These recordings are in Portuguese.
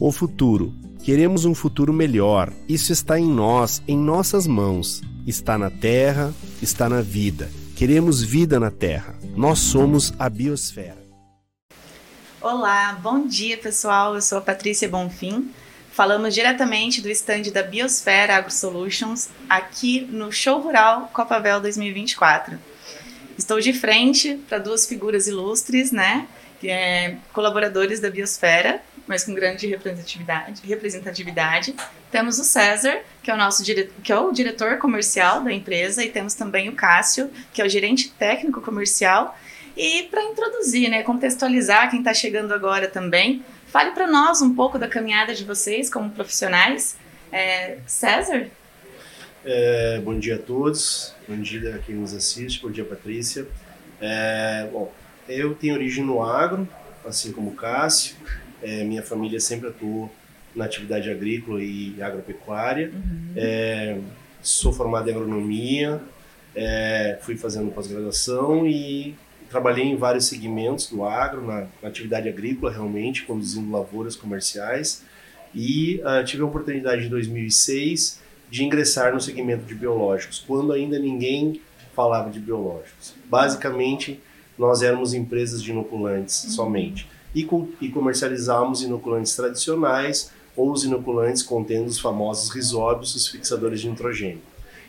O futuro. Queremos um futuro melhor. Isso está em nós, em nossas mãos. Está na terra, está na vida. Queremos vida na terra. Nós somos a biosfera. Olá, bom dia pessoal. Eu sou a Patrícia Bonfim. Falamos diretamente do estande da Biosfera Agro Solutions aqui no Show Rural Copavel 2024. Estou de frente para duas figuras ilustres, né? É colaboradores da Biosfera, mas com grande representatividade. representatividade. Temos o César, que é o nosso que é o diretor comercial da empresa, e temos também o Cássio, que é o gerente técnico comercial. E para introduzir, né, contextualizar quem está chegando agora também, Fale para nós um pouco da caminhada de vocês como profissionais. É, César? É, bom dia a todos, bom dia a quem nos assiste, bom dia Patrícia. É, bom, eu tenho origem no agro, assim como o Cássio. É, minha família sempre atuou na atividade agrícola e agropecuária. Uhum. É, sou formado em agronomia, é, fui fazendo pós-graduação e trabalhei em vários segmentos do agro, na, na atividade agrícola realmente, conduzindo lavouras comerciais e uh, tive a oportunidade em 2006 de ingressar no segmento de biológicos, quando ainda ninguém falava de biológicos. Basicamente, nós éramos empresas de inoculantes uhum. somente e, co e comercializávamos inoculantes tradicionais ou os inoculantes contendo os famosos risóbios, os fixadores de nitrogênio.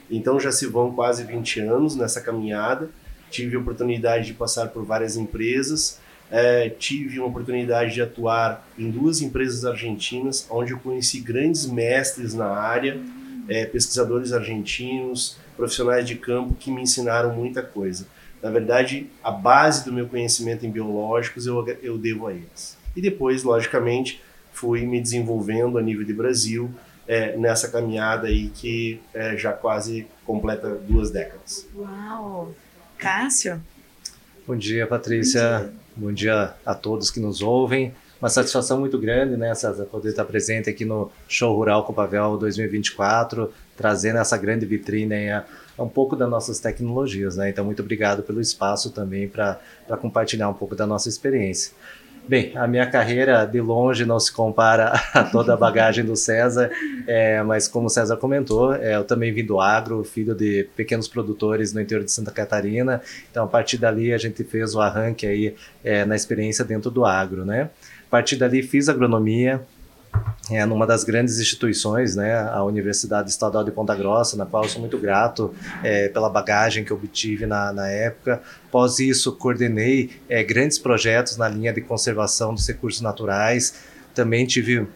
Então já se vão quase 20 anos nessa caminhada tive a oportunidade de passar por várias empresas, é, tive uma oportunidade de atuar em duas empresas argentinas, onde eu conheci grandes mestres na área, é, pesquisadores argentinos, profissionais de campo que me ensinaram muita coisa. Na verdade, a base do meu conhecimento em biológicos eu, eu devo a eles. E depois, logicamente, fui me desenvolvendo a nível de Brasil, é, nessa caminhada aí que é, já quase completa duas décadas. Uau! Cássio. Bom dia, Patrícia. Bom dia. Bom dia a todos que nos ouvem. Uma satisfação muito grande, né, César, poder estar presente aqui no Show Rural Copavel 2024, trazendo essa grande vitrine aí, um pouco das nossas tecnologias, né? Então, muito obrigado pelo espaço também para compartilhar um pouco da nossa experiência. Bem, a minha carreira de longe não se compara a toda a bagagem do César, é, mas como o César comentou, é, eu também vim do agro, filho de pequenos produtores no interior de Santa Catarina, então a partir dali a gente fez o arranque aí é, na experiência dentro do agro, né? A partir dali fiz agronomia, é, numa das grandes instituições, né, a Universidade Estadual de Ponta Grossa, na qual sou muito grato é, pela bagagem que obtive na, na época. Após isso, coordenei é, grandes projetos na linha de conservação dos recursos naturais. Também tive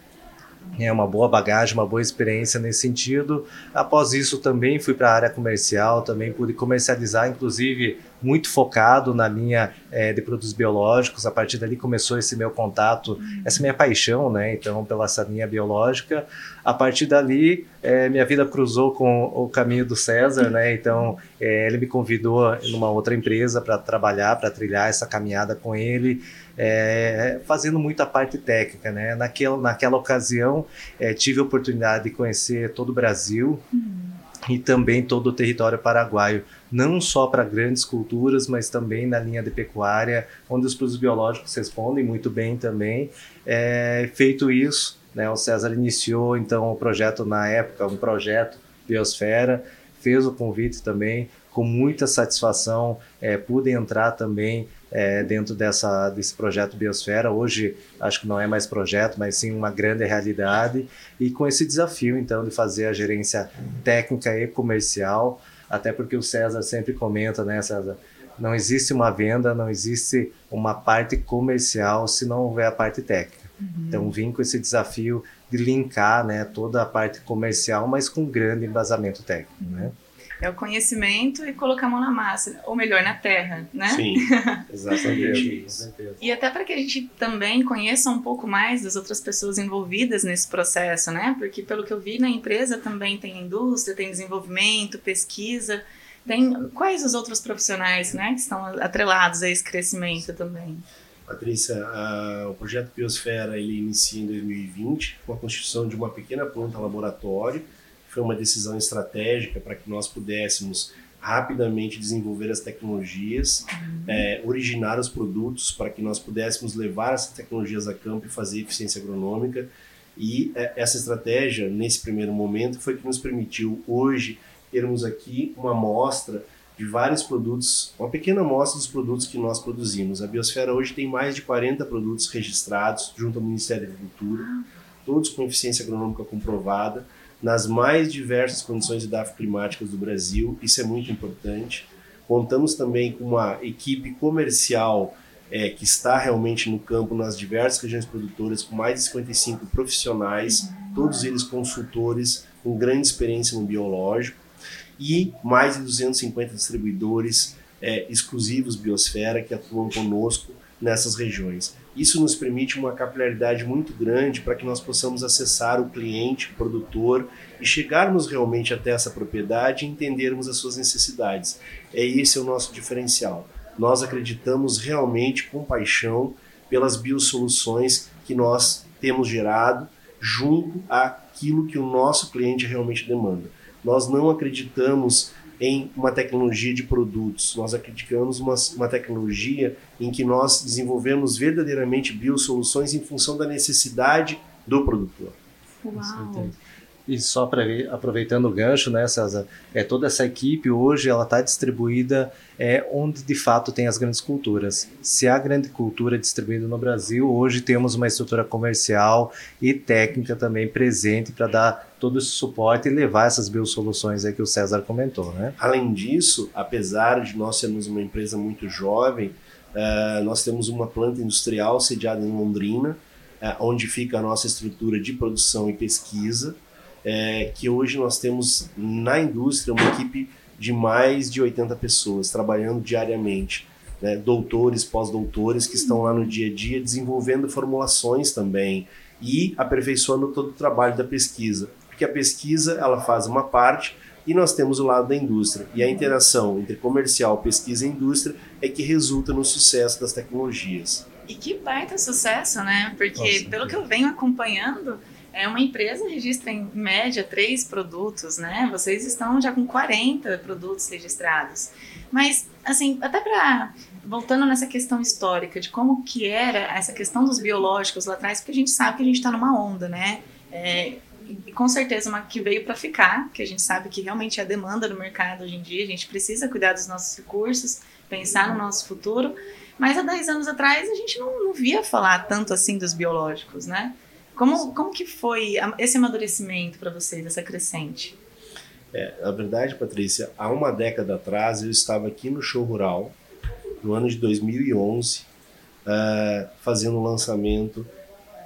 é uma boa bagagem, uma boa experiência nesse sentido. Após isso, também fui para a área comercial, também pude comercializar, inclusive muito focado na linha é, de produtos biológicos. A partir dali começou esse meu contato, essa minha paixão, né? Então, pela essa linha biológica. A partir dali, é, minha vida cruzou com o caminho do César, né? Então, é, ele me convidou numa outra empresa para trabalhar, para trilhar essa caminhada com ele, é, fazendo muita parte técnica, né? Naquela, naquela ocasião, é, tive a oportunidade de conhecer todo o Brasil. Uhum e também todo o território paraguaio, não só para grandes culturas, mas também na linha de pecuária, onde os produtos biológicos respondem muito bem também. É, feito isso, né, o César iniciou então o projeto na época, um projeto Biosfera, fez o convite também, com muita satisfação, é, pude entrar também é, dentro dessa, desse projeto Biosfera. Hoje, acho que não é mais projeto, mas sim uma grande realidade. E com esse desafio, então, de fazer a gerência técnica e comercial, até porque o César sempre comenta, né, César? Não existe uma venda, não existe uma parte comercial se não houver a parte técnica. Uhum. Então, vim com esse desafio de linkar né, toda a parte comercial, mas com grande embasamento técnico. Uhum. Né? É o conhecimento e colocar a mão na massa, ou melhor, na terra, né? Sim, exatamente isso. E até para que a gente também conheça um pouco mais das outras pessoas envolvidas nesse processo, né? Porque pelo que eu vi na empresa também tem indústria, tem desenvolvimento, pesquisa. Tem quais os outros profissionais, né, que estão atrelados a esse crescimento também? Patrícia, a, o projeto Biosfera ele inicia em 2020 com a construção de uma pequena planta laboratório foi uma decisão estratégica para que nós pudéssemos rapidamente desenvolver as tecnologias, uhum. é, originar os produtos para que nós pudéssemos levar essas tecnologias a campo e fazer eficiência agronômica. E é, essa estratégia, nesse primeiro momento, foi que nos permitiu hoje termos aqui uma amostra de vários produtos, uma pequena amostra dos produtos que nós produzimos. A Biosfera hoje tem mais de 40 produtos registrados junto ao Ministério da Agricultura, todos com eficiência agronômica comprovada, nas mais diversas condições climáticas do Brasil, isso é muito importante. Contamos também com uma equipe comercial é, que está realmente no campo nas diversas regiões produtoras, com mais de 55 profissionais, todos eles consultores com grande experiência no biológico, e mais de 250 distribuidores é, exclusivos Biosfera que atuam conosco nessas regiões. Isso nos permite uma capilaridade muito grande para que nós possamos acessar o cliente, o produtor e chegarmos realmente até essa propriedade e entendermos as suas necessidades. É esse o nosso diferencial. Nós acreditamos realmente com paixão pelas biosoluções que nós temos gerado junto àquilo que o nosso cliente realmente demanda. Nós não acreditamos em uma tecnologia de produtos. Nós acreditamos uma, uma tecnologia em que nós desenvolvemos verdadeiramente biosoluções em função da necessidade do produtor. Uau! E só para aproveitando o gancho, né, César, é toda essa equipe hoje ela está distribuída é onde de fato tem as grandes culturas. Se há grande cultura distribuída no Brasil, hoje temos uma estrutura comercial e técnica também presente para dar todo esse suporte e levar essas biosoluções aí que o César comentou, né? Além disso, apesar de nós sermos uma empresa muito jovem, uh, nós temos uma planta industrial sediada em Londrina, uh, onde fica a nossa estrutura de produção e pesquisa é, que hoje nós temos na indústria uma equipe de mais de 80 pessoas trabalhando diariamente. Né? Doutores, pós-doutores que estão lá no dia a dia desenvolvendo formulações também e aperfeiçoando todo o trabalho da pesquisa. Porque a pesquisa ela faz uma parte e nós temos o lado da indústria. E a interação entre comercial, pesquisa e indústria é que resulta no sucesso das tecnologias. E que baita sucesso, né? Porque Nossa, pelo que eu venho acompanhando, é uma empresa registra em média três produtos, né? Vocês estão já com 40 produtos registrados. Mas, assim, até para voltando nessa questão histórica de como que era essa questão dos biológicos lá atrás, porque a gente sabe que a gente está numa onda, né? É, e com certeza uma que veio para ficar, que a gente sabe que realmente é a demanda do mercado hoje em dia, a gente precisa cuidar dos nossos recursos, pensar no nosso futuro. Mas há 10 anos atrás a gente não, não via falar tanto assim dos biológicos, né? Como, como que foi esse amadurecimento para vocês, essa crescente? É, na verdade, Patrícia, há uma década atrás eu estava aqui no show rural, no ano de 2011, uh, é, fazendo o lançamento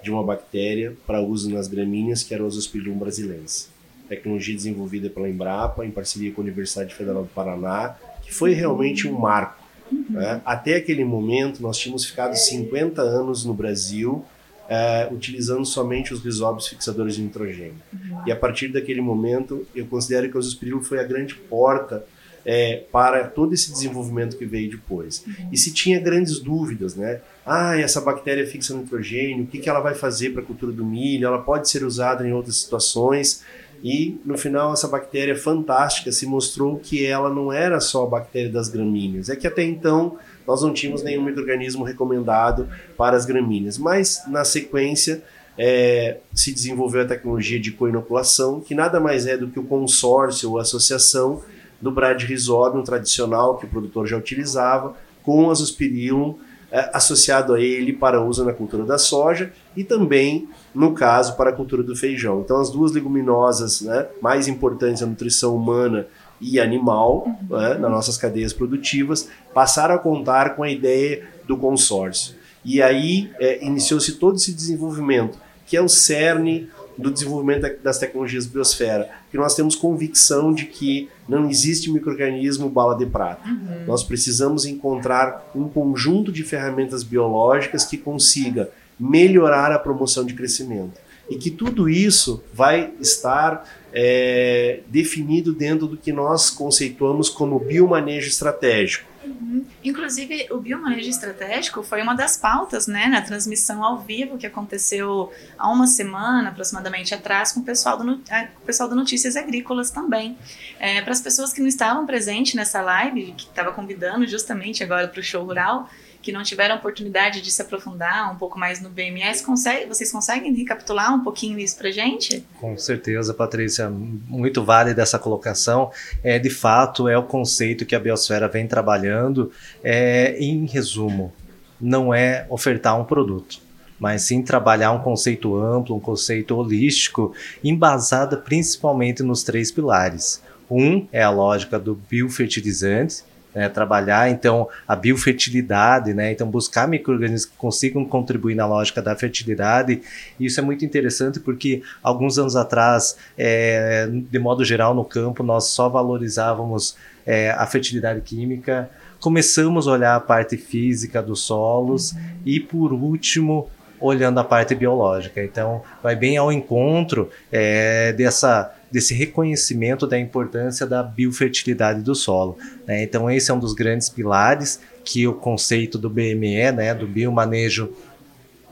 de uma bactéria para uso nas gramíneas, que era o Azospiridium brasilense. Tecnologia desenvolvida pela Embrapa, em parceria com a Universidade Federal do Paraná, que foi realmente um marco. Uhum. Né? Até aquele momento, nós tínhamos ficado 50 anos no Brasil é, utilizando somente os risóbios fixadores de nitrogênio. Uhum. E a partir daquele momento, eu considero que o azospirilo foi a grande porta é, para todo esse desenvolvimento que veio depois. Uhum. E se tinha grandes dúvidas, né? Ah, essa bactéria fixa nitrogênio, o que, que ela vai fazer para a cultura do milho? Ela pode ser usada em outras situações. E no final, essa bactéria fantástica se mostrou que ela não era só a bactéria das gramíneas, é que até então nós não tínhamos nenhum microorganismo recomendado para as gramíneas. Mas, na sequência, é, se desenvolveu a tecnologia de coinoculação, que nada mais é do que o consórcio ou associação do Bradyrhizobium tradicional que o produtor já utilizava com o azospirillum é, associado a ele para uso na cultura da soja e também, no caso, para a cultura do feijão. Então, as duas leguminosas né, mais importantes da nutrição humana e animal uhum. né, nas nossas cadeias produtivas passaram a contar com a ideia do consórcio. E aí é, iniciou-se todo esse desenvolvimento, que é o cerne do desenvolvimento das tecnologias biosfera, que nós temos convicção de que não existe microorganismo bala de prata. Uhum. Nós precisamos encontrar um conjunto de ferramentas biológicas que consiga melhorar a promoção de crescimento. E que tudo isso vai estar é, definido dentro do que nós conceituamos como biomanejo estratégico. Uhum. Inclusive, o biomanejo estratégico foi uma das pautas né, na transmissão ao vivo que aconteceu há uma semana aproximadamente atrás com o pessoal do, o pessoal do Notícias Agrícolas também. É, para as pessoas que não estavam presentes nessa live, que estava convidando justamente agora para o show rural, que não tiveram oportunidade de se aprofundar um pouco mais no BMS, consegue, vocês conseguem recapitular um pouquinho isso para gente? Com certeza, Patrícia, muito válida essa colocação. É, de fato, é o conceito que a Biosfera vem trabalhando. É, em resumo, não é ofertar um produto mas sim trabalhar um conceito amplo, um conceito holístico, embasado principalmente nos três pilares. Um é a lógica do biofertilizante, né, trabalhar então a biofertilidade, né, então buscar micro-organismos que consigam contribuir na lógica da fertilidade. Isso é muito interessante porque alguns anos atrás, é, de modo geral no campo, nós só valorizávamos é, a fertilidade química, começamos a olhar a parte física dos solos uhum. e por último olhando a parte biológica. Então, vai bem ao encontro é, dessa desse reconhecimento da importância da biofertilidade do solo. Né? Então, esse é um dos grandes pilares que o conceito do BME, né, do biomanejo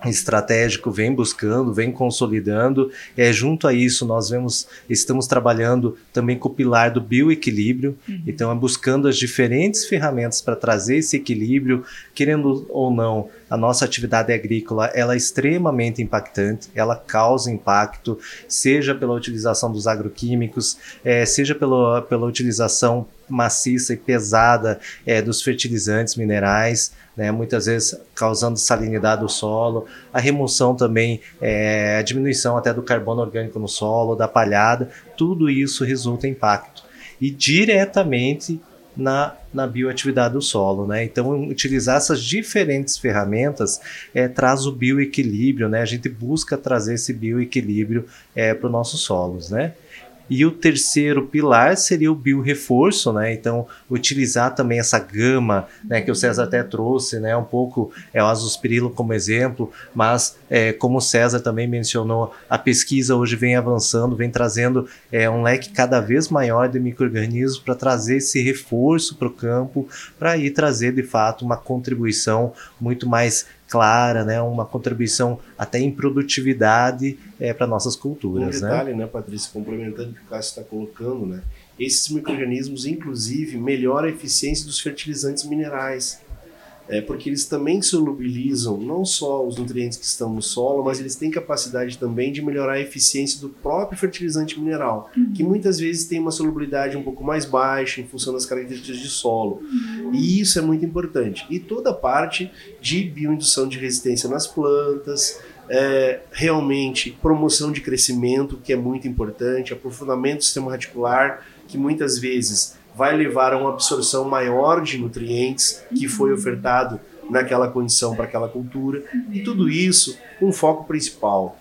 estratégico vem buscando, vem consolidando. É, junto a isso, nós vemos, estamos trabalhando também com o pilar do bioequilíbrio, uhum. então é buscando as diferentes ferramentas para trazer esse equilíbrio, querendo ou não, a nossa atividade agrícola ela é extremamente impactante, ela causa impacto, seja pela utilização dos agroquímicos, é, seja pela, pela utilização maciça e pesada é, dos fertilizantes minerais, né, muitas vezes causando salinidade do solo, a remoção também, é, a diminuição até do carbono orgânico no solo, da palhada, tudo isso resulta em impacto. E diretamente na, na bioatividade do solo. Né? Então, utilizar essas diferentes ferramentas é, traz o bioequilíbrio, né? a gente busca trazer esse bioequilíbrio é, para os nossos solos. Né? E o terceiro pilar seria o biorreforço, né? Então, utilizar também essa gama, né, que o César até trouxe, né, um pouco é o azospirilo como exemplo, mas é, como o César também mencionou, a pesquisa hoje vem avançando, vem trazendo é, um leque cada vez maior de micro-organismos para trazer esse reforço para o campo, para ir trazer de fato uma contribuição muito mais clara, né, uma contribuição até em produtividade é, para nossas culturas. Um detalhe, né, né Patrícia, complementando o que o Cássio está colocando, né, esses micro-organismos, inclusive, melhoram a eficiência dos fertilizantes minerais é, porque eles também solubilizam não só os nutrientes que estão no solo, mas eles têm capacidade também de melhorar a eficiência do próprio fertilizante mineral, uhum. que muitas vezes tem uma solubilidade um pouco mais baixa em função das características de solo. Uhum. E isso é muito importante. E toda a parte de bioindução de resistência nas plantas, é, realmente promoção de crescimento, que é muito importante, aprofundamento do sistema radicular, que muitas vezes vai levar a uma absorção maior de nutrientes que foi uhum. ofertado naquela condição para aquela cultura. E tudo isso com um foco principal,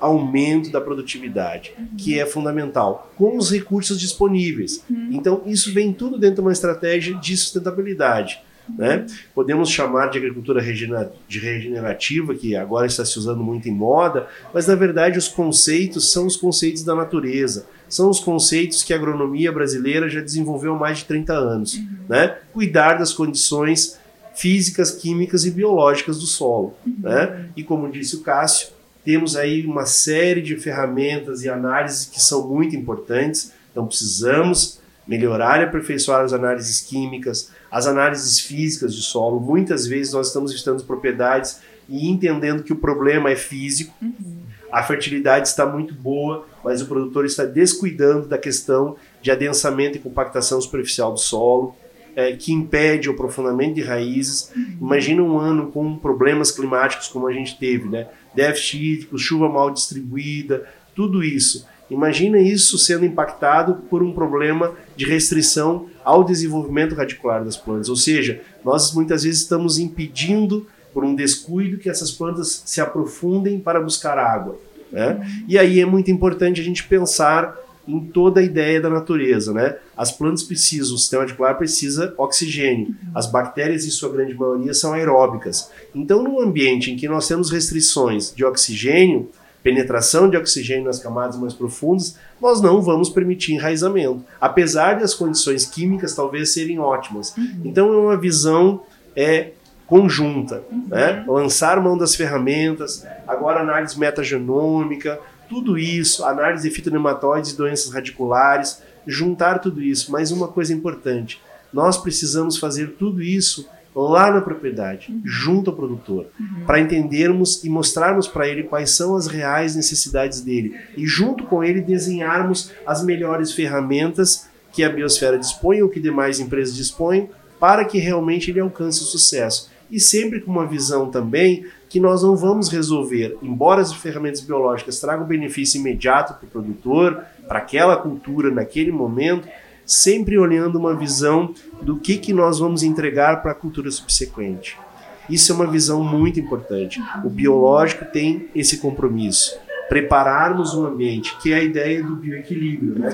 aumento da produtividade, que é fundamental, com os recursos disponíveis. Uhum. Então, isso vem tudo dentro de uma estratégia de sustentabilidade. Né? Podemos chamar de agricultura regenerativa, que agora está se usando muito em moda, mas na verdade os conceitos são os conceitos da natureza, são os conceitos que a agronomia brasileira já desenvolveu há mais de 30 anos. Uhum. Né? Cuidar das condições físicas, químicas e biológicas do solo. Uhum. Né? E como disse o Cássio, temos aí uma série de ferramentas e análises que são muito importantes, então precisamos melhorar e aperfeiçoar as análises químicas, as análises físicas de solo. Muitas vezes nós estamos visitando propriedades e entendendo que o problema é físico. Uhum. A fertilidade está muito boa, mas o produtor está descuidando da questão de adensamento e compactação superficial do solo, é, que impede o aprofundamento de raízes. Uhum. Imagina um ano com problemas climáticos como a gente teve, né? Déficit hídrico, chuva mal distribuída, tudo isso. Imagina isso sendo impactado por um problema de restrição ao desenvolvimento radicular das plantas. Ou seja, nós muitas vezes estamos impedindo, por um descuido, que essas plantas se aprofundem para buscar água. Né? E aí é muito importante a gente pensar em toda a ideia da natureza, né? As plantas precisam, o sistema radicular precisa oxigênio. As bactérias, em sua grande maioria, são aeróbicas. Então, num ambiente em que nós temos restrições de oxigênio, penetração de oxigênio nas camadas mais profundas, nós não vamos permitir enraizamento, apesar das condições químicas talvez serem ótimas. Uhum. Então é uma visão é conjunta, uhum. né? Lançar mão das ferramentas, agora análise metagenômica, tudo isso, análise de fitonematóides e doenças radiculares, juntar tudo isso. Mas uma coisa importante, nós precisamos fazer tudo isso lá na propriedade, uhum. junto ao produtor, uhum. para entendermos e mostrarmos para ele quais são as reais necessidades dele e junto com ele desenharmos as melhores ferramentas que a biosfera dispõe ou que demais empresas dispõem para que realmente ele alcance o sucesso. E sempre com uma visão também que nós não vamos resolver, embora as ferramentas biológicas tragam benefício imediato para o produtor, para aquela cultura naquele momento, sempre olhando uma visão do que, que nós vamos entregar para a cultura subsequente. Isso é uma visão muito importante. O biológico tem esse compromisso. Prepararmos um ambiente, que é a ideia do bioequilíbrio, né,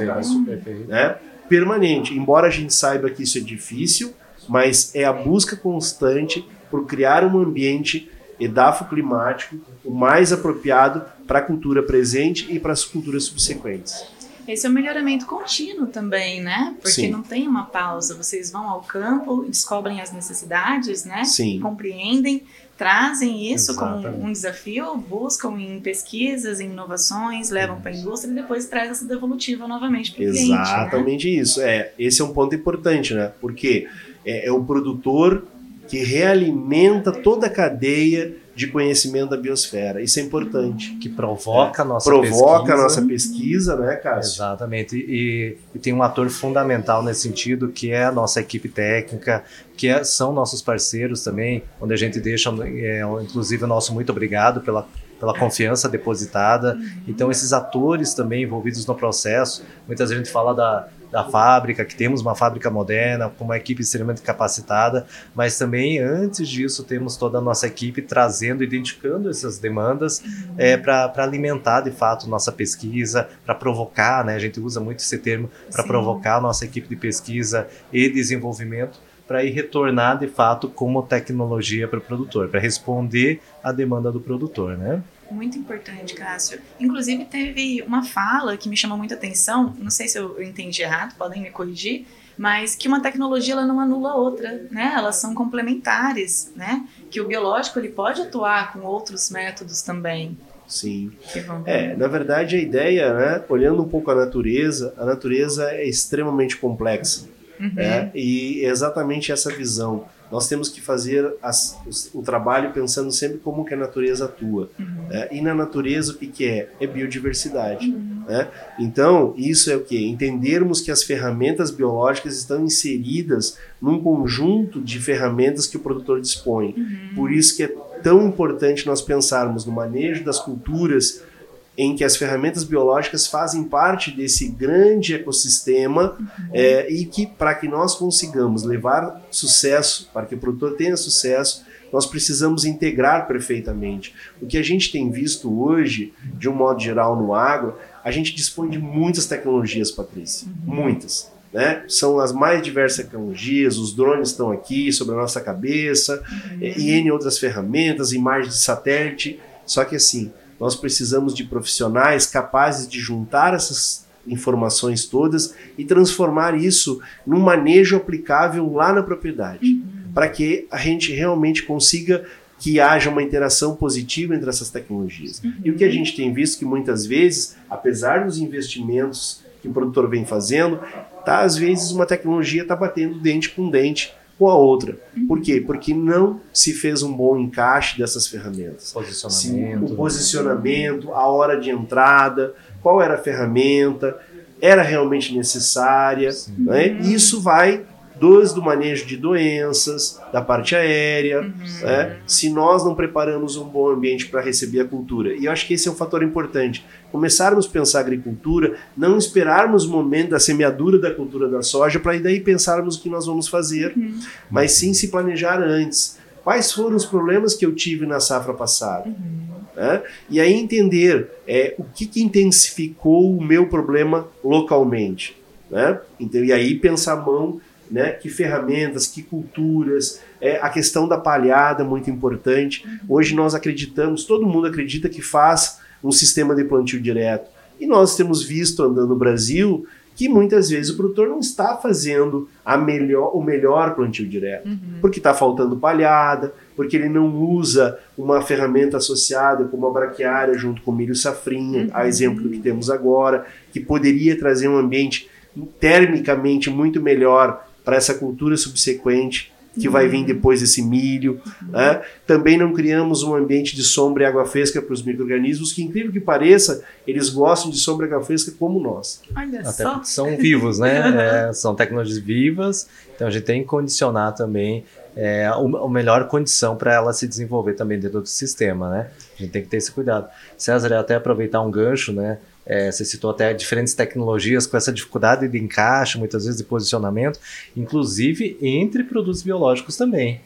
Né? permanente. Embora a gente saiba que isso é difícil, mas é a busca constante por criar um ambiente edafoclimático o mais apropriado para a cultura presente e para as culturas subsequentes. Esse é um melhoramento contínuo também, né? Porque Sim. não tem uma pausa. Vocês vão ao campo, descobrem as necessidades, né? Sim. Compreendem, trazem isso Exatamente. como um desafio, buscam em pesquisas, em inovações, levam para a indústria e depois traz essa devolutiva novamente para o cliente. Né? Exatamente né? isso. É, esse é um ponto importante, né? Porque é, é o produtor que realimenta toda a cadeia de conhecimento da biosfera. Isso é importante. Que provoca a nossa provoca pesquisa. Provoca a nossa pesquisa, né, Cássio? Exatamente. E, e, tem um ator fundamental nesse sentido, que é a nossa equipe técnica, que é, são nossos parceiros também, onde a gente deixa, é, inclusive, o nosso muito obrigado pela pela confiança depositada. Então, esses atores também envolvidos no processo, muitas vezes a gente fala da, da fábrica, que temos uma fábrica moderna, com uma equipe extremamente capacitada, mas também antes disso temos toda a nossa equipe trazendo, identificando essas demandas uhum. é, para alimentar de fato nossa pesquisa, para provocar, né? A gente usa muito esse termo para provocar a nossa equipe de pesquisa e desenvolvimento para ir retornar de fato como tecnologia para o produtor, para responder à demanda do produtor, né? Muito importante, Cássio. Inclusive, teve uma fala que me chamou muita atenção, não sei se eu entendi errado, podem me corrigir, mas que uma tecnologia ela não anula a outra, né? Elas são complementares, né? Que o biológico ele pode atuar com outros métodos também. Sim. É, na verdade a ideia, né, olhando um pouco a natureza, a natureza é extremamente complexa. Uhum. Né? E é exatamente essa visão nós temos que fazer as, o, o, trabalho pensando sempre como que a natureza atua. Uhum. Né? E na natureza o que, que é? É biodiversidade. Uhum. Né? Então, isso é o que? Entendermos que as ferramentas biológicas estão inseridas num conjunto de ferramentas que o produtor dispõe. Uhum. Por isso que é tão importante nós pensarmos no manejo das culturas em que as ferramentas biológicas fazem parte desse grande ecossistema uhum. é, e que para que nós consigamos levar sucesso, para que o produtor tenha sucesso, nós precisamos integrar perfeitamente. O que a gente tem visto hoje, de um modo geral no agro, a gente dispõe de muitas tecnologias, Patrícia, uhum. muitas. Né? São as mais diversas tecnologias, os drones estão aqui sobre a nossa cabeça, uhum. e N outras ferramentas, imagens de satélite. Só que assim, nós precisamos de profissionais capazes de juntar essas informações todas e transformar isso num manejo aplicável lá na propriedade, uhum. para que a gente realmente consiga que haja uma interação positiva entre essas tecnologias. Uhum. E o que a gente tem visto que muitas vezes, apesar dos investimentos que o produtor vem fazendo, tá às vezes uma tecnologia está batendo dente com dente com a outra. Por quê? Porque não se fez um bom encaixe dessas ferramentas. Posicionamento. o posicionamento, a hora de entrada, qual era a ferramenta, era realmente necessária. Né? Isso vai desde o manejo de doenças, da parte aérea, uhum. né? se nós não preparamos um bom ambiente para receber a cultura. E eu acho que esse é um fator importante. Começarmos a pensar agricultura, não esperarmos o momento da semeadura da cultura da soja para daí pensarmos o que nós vamos fazer, uhum. mas sim se planejar antes. Quais foram os problemas que eu tive na safra passada? Uhum. Né? E aí entender é, o que, que intensificou o meu problema localmente. Né? Então, e aí pensar a mão né? Que ferramentas, que culturas, é, a questão da palhada é muito importante. Hoje nós acreditamos, todo mundo acredita que faz um sistema de plantio direto. E nós temos visto andando no Brasil que muitas vezes o produtor não está fazendo a melhor, o melhor plantio direto, uhum. porque está faltando palhada, porque ele não usa uma ferramenta associada como a braquiária junto com o milho safrinha, uhum. a exemplo do que temos agora, que poderia trazer um ambiente termicamente muito melhor para essa cultura subsequente que vai vir depois desse milho. Né? Também não criamos um ambiente de sombra e água fresca para os micro-organismos, que incrível que pareça, eles gostam de sombra e água fresca como nós. Olha Até só. porque são vivos, né? É, são tecnologias vivas, então a gente tem que condicionar também é, a melhor condição para ela se desenvolver também dentro do sistema, né? A gente tem que ter esse cuidado. César, até aproveitar um gancho, né? É, você citou até diferentes tecnologias com essa dificuldade de encaixe, muitas vezes de posicionamento, inclusive entre produtos biológicos também.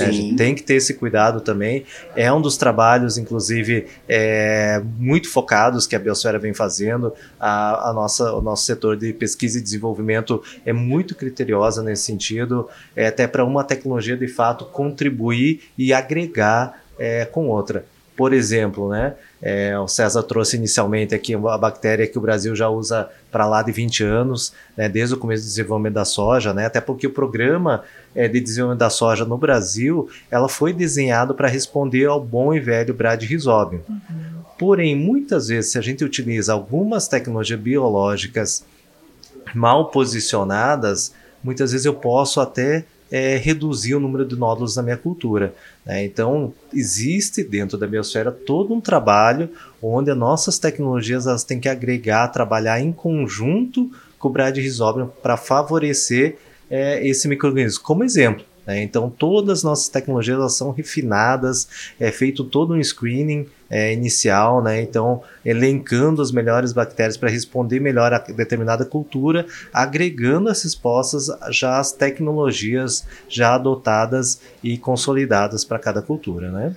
É, a gente tem que ter esse cuidado também. É um dos trabalhos, inclusive, é, muito focados que a Biosfera vem fazendo. A, a, nossa, o nosso setor de pesquisa e desenvolvimento é muito criteriosa nesse sentido, é, até para uma tecnologia de fato contribuir e agregar é, com outra. Por exemplo, né, é, o César trouxe inicialmente aqui a bactéria que o Brasil já usa para lá de 20 anos, né, desde o começo do desenvolvimento da soja, né, até porque o programa é, de desenvolvimento da soja no Brasil ela foi desenhado para responder ao bom e velho Brad Rhizobium. Uhum. Porém, muitas vezes, se a gente utiliza algumas tecnologias biológicas mal posicionadas, muitas vezes eu posso até é, reduzir o número de nódulos na minha cultura. Né? Então, existe dentro da biosfera todo um trabalho onde as nossas tecnologias elas têm que agregar, trabalhar em conjunto com o Brad para favorecer é, esse microorganismo. Como exemplo, né? Então, todas as nossas tecnologias elas são refinadas, é feito todo um screening é, inicial, né? então elencando as melhores bactérias para responder melhor a determinada cultura, agregando essas respostas já as tecnologias já adotadas e consolidadas para cada cultura. Né?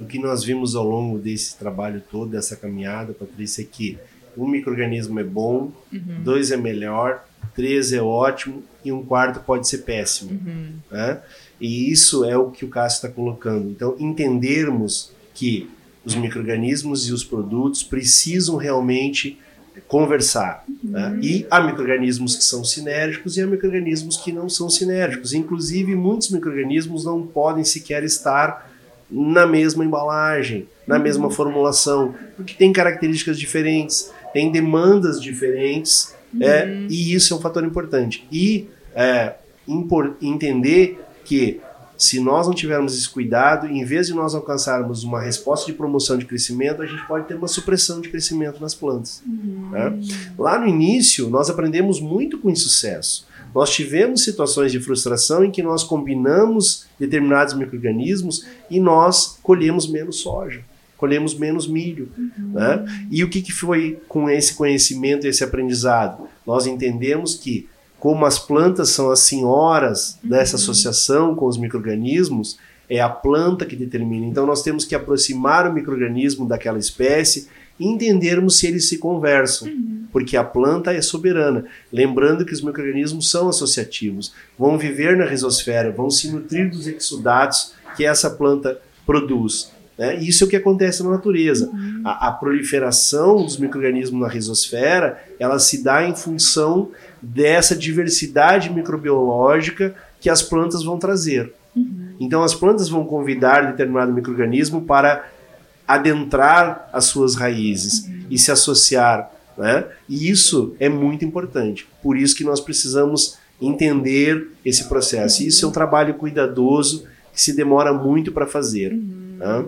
O que nós vimos ao longo desse trabalho todo, dessa caminhada, Patrícia, é que um microorganismo é bom, uhum. dois é melhor, três é ótimo e um quarto pode ser péssimo. Uhum. Né? E isso é o que o Cássio está colocando. Então, entendermos que os micro-organismos e os produtos precisam realmente conversar. Uhum. Né? E há micro-organismos que são sinérgicos e há micro-organismos que não são sinérgicos. Inclusive, muitos micro-organismos não podem sequer estar na mesma embalagem, na uhum. mesma formulação, porque tem características diferentes, tem demandas diferentes é, uhum. e isso é um fator importante. E é, impor, entender que se nós não tivermos esse cuidado, em vez de nós alcançarmos uma resposta de promoção de crescimento, a gente pode ter uma supressão de crescimento nas plantas. Uhum. Né? Lá no início, nós aprendemos muito com insucesso. Nós tivemos situações de frustração em que nós combinamos determinados micro-organismos e nós colhemos menos soja colhemos menos milho. Uhum. Né? E o que, que foi com esse conhecimento, esse aprendizado? Nós entendemos que, como as plantas são as senhoras uhum. dessa associação com os micro-organismos, é a planta que determina. Então nós temos que aproximar o microorganismo daquela espécie e entendermos se eles se conversam, uhum. porque a planta é soberana. Lembrando que os microorganismos são associativos, vão viver na risosfera, vão se nutrir dos exudatos que essa planta produz. Né? Isso é o que acontece na natureza. Uhum. A, a, proliferação dos micro-organismos na risosfera ela se dá em função dessa diversidade microbiológica que as plantas vão trazer. Uhum. Então, as plantas vão convidar determinado microorganismo para adentrar as suas raízes uhum. e se associar. Né? E isso é muito importante. Por isso que nós precisamos entender esse processo. Isso é um trabalho cuidadoso que se demora muito para fazer. Né?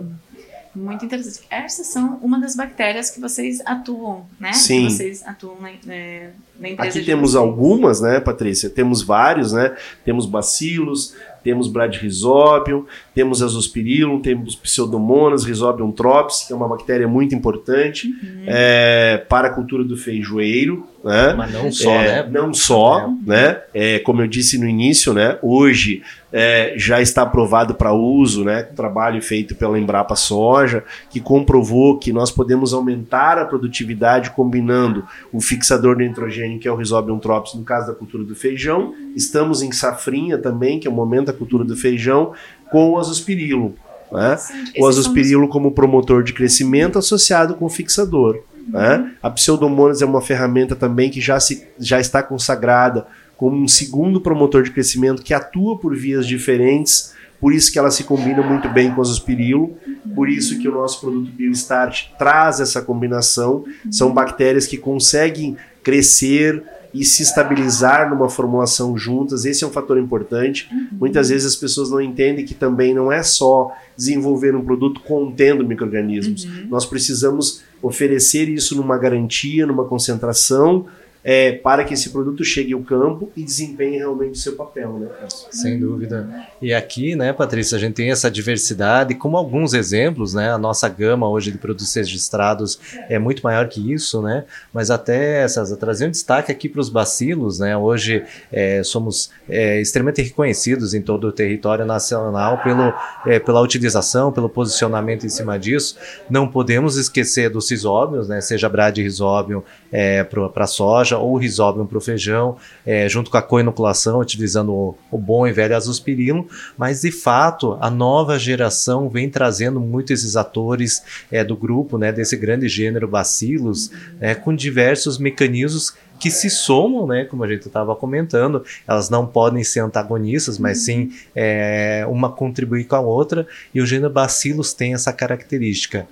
Muito interessante. Essas são uma das bactérias que vocês atuam, né? Sim. Que vocês atuam na, é, na empresa. Aqui temos vocês. algumas, né, Patrícia? Temos vários, né? Temos bacilos, temos Bradyrhizobium, temos Azospirillum, temos Pseudomonas, Rhizobium trops, que é uma bactéria muito importante uhum. é, para a cultura do feijoeiro. Né? Mas não só, é, né? Não só, é. né? É, como eu disse no início, né? Hoje é, já está aprovado para uso, né? Trabalho feito pela Embrapa Soja, que comprovou que nós podemos aumentar a produtividade combinando o fixador de nitrogênio, que é o Rhizobium trops, no caso da cultura do feijão. Estamos em safrinha também, que é o momento da cultura do feijão, com o azospirilo. Né? O azospirilo como promotor de crescimento associado com o fixador. Né? A Pseudomonas é uma ferramenta também que já, se, já está consagrada como um segundo promotor de crescimento que atua por vias diferentes, por isso que ela se combina muito bem com o azospirilo, por isso que o nosso produto BioStart traz essa combinação. São bactérias que conseguem crescer e se estabilizar numa formulação juntas. Esse é um fator importante. Uhum. Muitas vezes as pessoas não entendem que também não é só desenvolver um produto contendo microrganismos. Uhum. Nós precisamos oferecer isso numa garantia, numa concentração é, para que esse produto chegue ao campo e desempenhe realmente o seu papel, né? Sem dúvida. E aqui, né, Patrícia, a gente tem essa diversidade, como alguns exemplos, né? A nossa gama hoje de produtos registrados é muito maior que isso, né? Mas até essas trazer um destaque aqui para os bacilos, né? Hoje é, somos é, extremamente reconhecidos em todo o território nacional pelo, é, pela utilização, pelo posicionamento em cima disso. Não podemos esquecer dos cisóbios, né? Seja Brad risóbio é, para soja soja ou risóbio para o feijão, é, junto com a coinoculação, utilizando o, o, bom e velho azospirilo, mas de fato a nova geração vem trazendo muito esses atores é, do grupo, né, desse grande gênero bacilos, é, com diversos mecanismos que se somam, né, como a gente estava comentando, elas não podem ser antagonistas, mas sim é, uma contribuir com a outra, e o gênero bacilos tem essa característica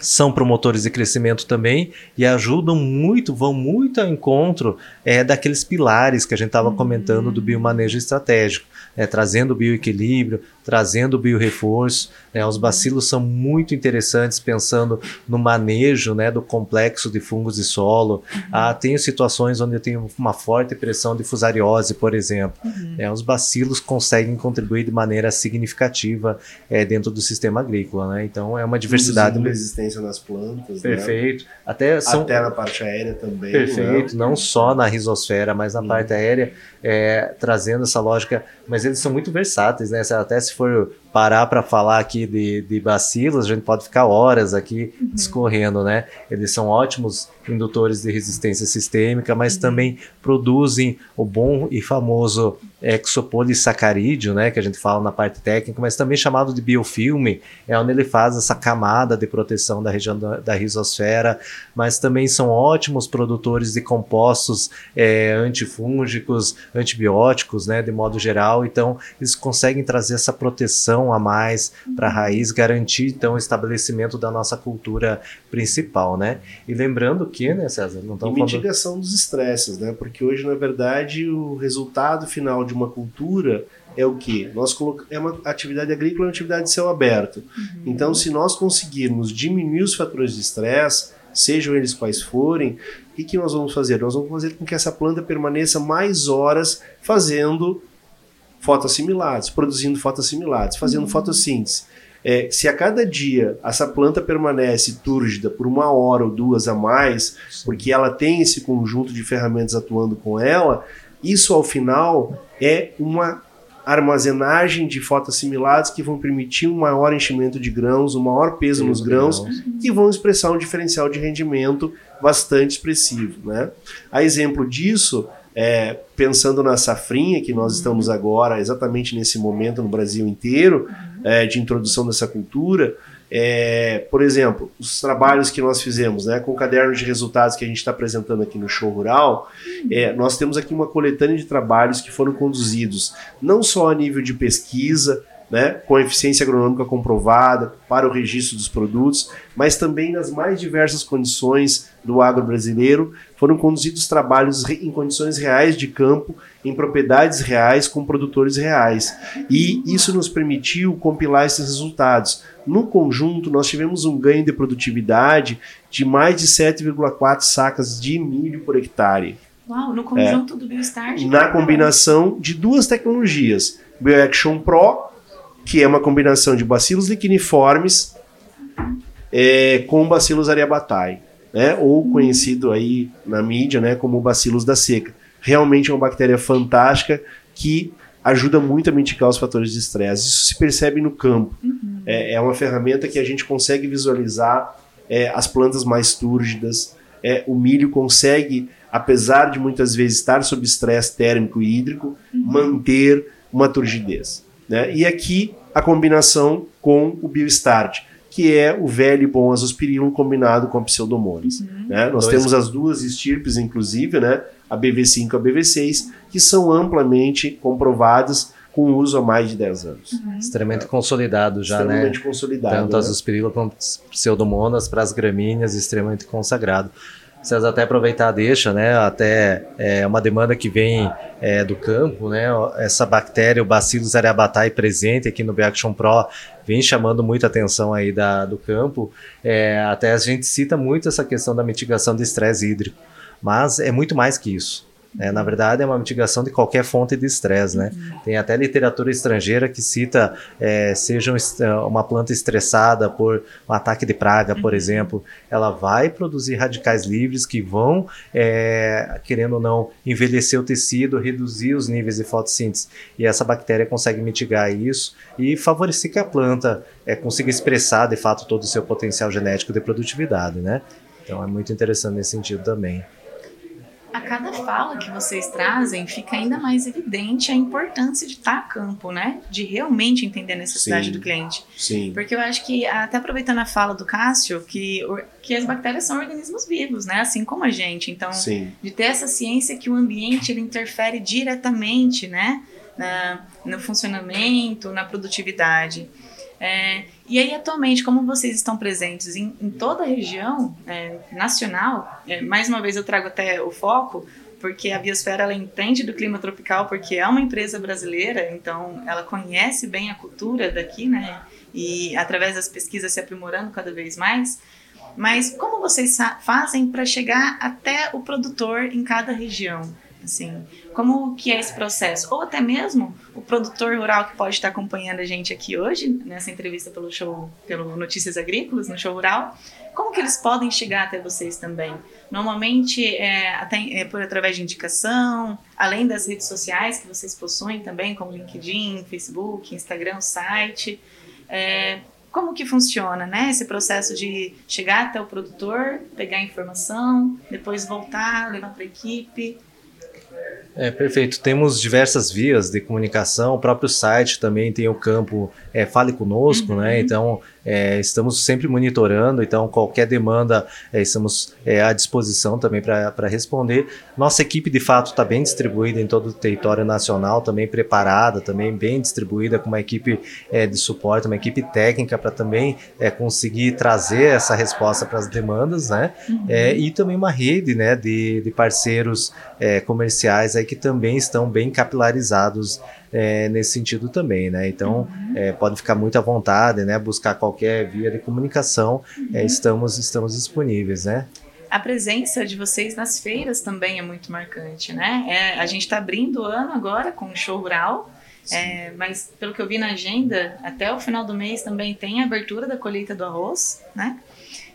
são promotores de crescimento também e ajudam muito, vão muito ao encontro é, daqueles pilares que a gente estava comentando do biomanejo estratégico, é, trazendo o bioequilíbrio, trazendo o biorreforço. Né? Os bacilos são muito interessantes pensando no manejo né, do complexo de fungos de solo. Uhum. Ah, tenho situações onde eu tenho uma forte pressão de fusariose, por exemplo. Uhum. É, os bacilos conseguem contribuir de maneira significativa é, dentro do sistema agrícola. Né? Então é uma diversidade. Produzindo resistência nas plantas. Né? Perfeito. Né? Até, são... Até na parte aérea também. Perfeito. Né? Não só na risosfera, mas na uhum. parte aérea, é, trazendo essa lógica. Mas eles são muito versáteis, né? Até se for parar para falar aqui de, de bacilos, a gente pode ficar horas aqui uhum. discorrendo, né? Eles são ótimos indutores de resistência sistêmica, mas uhum. também produzem o bom e famoso exopolissacarídeo, né, que a gente fala na parte técnica, mas também chamado de biofilme, é onde ele faz essa camada de proteção da região da, da risosfera, mas também são ótimos produtores de compostos é, antifúngicos, antibióticos, né, de modo geral, então eles conseguem trazer essa proteção a mais para a raiz, garantir então o estabelecimento da nossa cultura principal, né, e lembrando que, né, César, não estamos falando... mitigação dos estresses, né, porque hoje, na verdade, o resultado final de uma cultura é o que? Nós é uma atividade agrícola, é uma atividade de céu aberto. Uhum. Então, se nós conseguirmos diminuir os fatores de estresse, sejam eles quais forem, o que, que nós vamos fazer? Nós vamos fazer com que essa planta permaneça mais horas fazendo fotoassimilados, produzindo fotoassimilados, fazendo uhum. fotossíntese. É, se a cada dia essa planta permanece túrgida por uma hora ou duas a mais, porque ela tem esse conjunto de ferramentas atuando com ela, isso ao final é uma armazenagem de fotoassimilados que vão permitir um maior enchimento de grãos, um maior peso nos grãos, grãos e vão expressar um diferencial de rendimento bastante expressivo. Né? A exemplo disso, é, pensando na safrinha que nós estamos agora, exatamente nesse momento no Brasil inteiro, é, de introdução dessa cultura, é, por exemplo, os trabalhos que nós fizemos né, com o caderno de resultados que a gente está apresentando aqui no Show Rural, é, nós temos aqui uma coletânea de trabalhos que foram conduzidos não só a nível de pesquisa, né, com eficiência agronômica comprovada para o registro dos produtos, mas também nas mais diversas condições do agro brasileiro, foram conduzidos trabalhos em condições reais de campo, em propriedades reais, com produtores reais. E isso nos permitiu compilar esses resultados. No conjunto, nós tivemos um ganho de produtividade de mais de 7,4 sacas de milho por hectare. Uau, no conjunto é, do BioStart? Na combinação de duas tecnologias, BioAction Pro que é uma combinação de bacilos liquiniformes é, com bacilos aryabhatae, né, ou conhecido aí na mídia né, como bacilos da seca. Realmente é uma bactéria fantástica que ajuda muito a mitigar os fatores de estresse. Isso se percebe no campo. Uhum. É, é, uma ferramenta que a gente consegue visualizar é, as plantas mais túrgidas. É, o milho consegue, apesar de muitas vezes estar sob estresse térmico e hídrico, uhum. manter uma turgidez. Né? E aqui a combinação com o BioStart, que é o velho e bom azospirilo combinado com a pseudomonas. Uhum. Né? Nós Dois. temos as duas estirpes, inclusive, né? a BV5 e a BV6, que são amplamente comprovadas com uso há mais de 10 anos. Uhum. Extremamente consolidado já, extremamente né? consolidado. Tanto né? azospirilo quanto pseudomonas para as gramíneas, extremamente consagrado. César, até aproveitar deixa, né? Até é uma demanda que vem é, do campo, né? Essa bactéria, o Bacillus areabatae presente aqui no Beaction Pro, vem chamando muita atenção aí da, do campo. É, até a gente cita muito essa questão da mitigação do estresse hídrico, mas é muito mais que isso. É, na verdade, é uma mitigação de qualquer fonte de estresse. Né? Uhum. Tem até literatura estrangeira que cita é, seja uma planta estressada por um ataque de praga, por uhum. exemplo, ela vai produzir radicais livres que vão, é, querendo ou não, envelhecer o tecido, reduzir os níveis de fotossíntese. E essa bactéria consegue mitigar isso e favorecer que a planta é, consiga expressar, de fato, todo o seu potencial genético de produtividade. Né? Então, é muito interessante nesse sentido também a cada fala que vocês trazem, fica ainda mais evidente a importância de estar a campo, né? De realmente entender a necessidade sim, do cliente. Sim. Porque eu acho que, até aproveitando a fala do Cássio, que, que as bactérias são organismos vivos, né? Assim como a gente. Então, sim. de ter essa ciência que o ambiente ele interfere diretamente, né? Na, no funcionamento, na produtividade. É, e aí, atualmente, como vocês estão presentes em, em toda a região é, nacional, é, mais uma vez eu trago até o foco, porque a Biosfera ela entende do clima tropical, porque é uma empresa brasileira, então ela conhece bem a cultura daqui, né? E através das pesquisas se aprimorando cada vez mais. Mas como vocês fazem para chegar até o produtor em cada região? Assim, como que é esse processo? Ou até mesmo o produtor rural que pode estar acompanhando a gente aqui hoje, nessa entrevista pelo show, pelo Notícias Agrícolas, no show rural, como que eles podem chegar até vocês também? Normalmente é, até, é por através de indicação, além das redes sociais que vocês possuem também, como LinkedIn, Facebook, Instagram, site. É, como que funciona, né? Esse processo de chegar até o produtor, pegar informação, depois voltar, levar para a equipe. É, perfeito. Temos diversas vias de comunicação. O próprio site também tem o campo é, Fale Conosco, né? uhum. né? Então, é, estamos sempre monitorando, então qualquer demanda é, estamos é, à disposição também para responder. Nossa equipe de fato está bem distribuída em todo o território nacional, também preparada, também bem distribuída com uma equipe é, de suporte, uma equipe técnica para também é, conseguir trazer essa resposta para as demandas, né? Uhum. É, e também uma rede né, de, de parceiros comerciais aí que também estão bem capilarizados nesse sentido também, né? Então, uhum. É, pode ficar muito à vontade, né? Buscar qualquer via de comunicação, é, uhum. é, estamos, estamos disponíveis, né? A presença de vocês nas feiras também é muito marcante, né? É, a gente está abrindo o ano agora com o show rural, é, mas pelo que eu vi na agenda, até o final do mês também tem a abertura da colheita do arroz, né?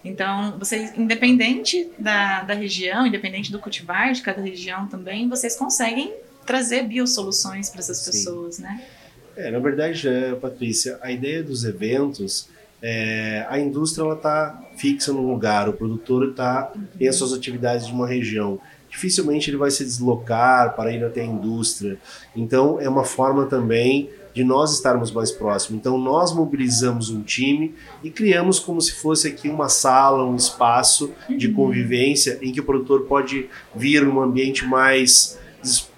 Então, vocês, independente da, da região, independente do cultivar de cada região também, vocês conseguem trazer biosoluções para essas Sim. pessoas, né? É, na verdade, é, Patrícia, a ideia dos eventos, é, a indústria ela está fixa no lugar, o produtor tá, tem as suas atividades de uma região. Dificilmente ele vai se deslocar para ir até a indústria. Então, é uma forma também de nós estarmos mais próximos. Então, nós mobilizamos um time e criamos como se fosse aqui uma sala, um espaço de convivência em que o produtor pode vir num ambiente mais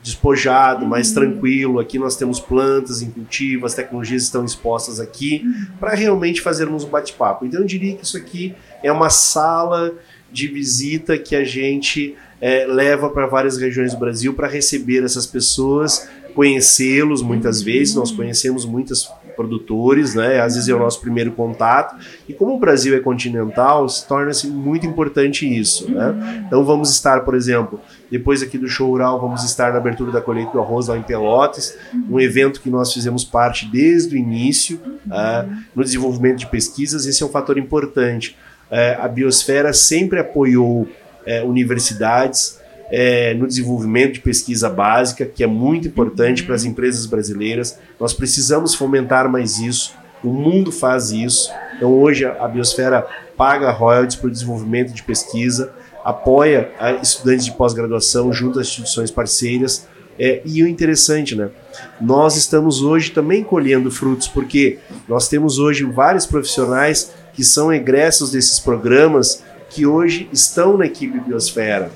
despojado, mais uhum. tranquilo. Aqui nós temos plantas em cultivo, as tecnologias estão expostas aqui uhum. para realmente fazermos um bate-papo. Então eu diria que isso aqui é uma sala de visita que a gente é, leva para várias regiões do Brasil para receber essas pessoas, conhecê-los muitas vezes. Nós conhecemos muitas produtores, né? Às vezes é o nosso primeiro contato. E como o Brasil é continental, se torna-se muito importante isso, né? Então vamos estar, por exemplo, depois aqui do show rural, vamos estar na abertura da colheita do arroz lá em Pelotas, um evento que nós fizemos parte desde o início uh, no desenvolvimento de pesquisas. Esse é um fator importante. Uh, a biosfera sempre apoiou uh, universidades, é, no desenvolvimento de pesquisa básica, que é muito importante para as empresas brasileiras. Nós precisamos fomentar mais isso. O mundo faz isso. Então, hoje, a Biosfera paga royalties para o desenvolvimento de pesquisa, apoia estudantes de pós-graduação junto às instituições parceiras. É, e o interessante, né? Nós estamos hoje também colhendo frutos, porque nós temos hoje vários profissionais que são egressos desses programas que hoje estão na equipe Biosfera.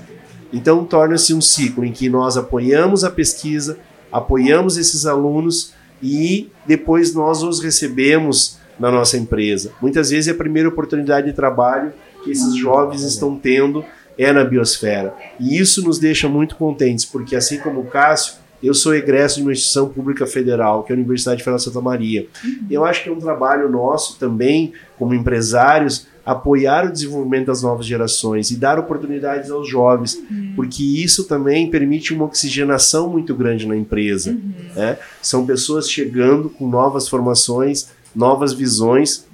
Então, torna-se um ciclo em que nós apoiamos a pesquisa, apoiamos esses alunos e depois nós os recebemos na nossa empresa. Muitas vezes é a primeira oportunidade de trabalho que esses jovens estão tendo é na biosfera. E isso nos deixa muito contentes, porque assim como o Cássio, eu sou egresso de uma instituição pública federal, que é a Universidade Federal de Santa Maria. Eu acho que é um trabalho nosso também, como empresários, apoiar o desenvolvimento das novas gerações e dar oportunidades aos jovens, uhum. porque isso também permite uma oxigenação muito grande na empresa. Uhum. Né? São pessoas chegando com novas formações, novas visões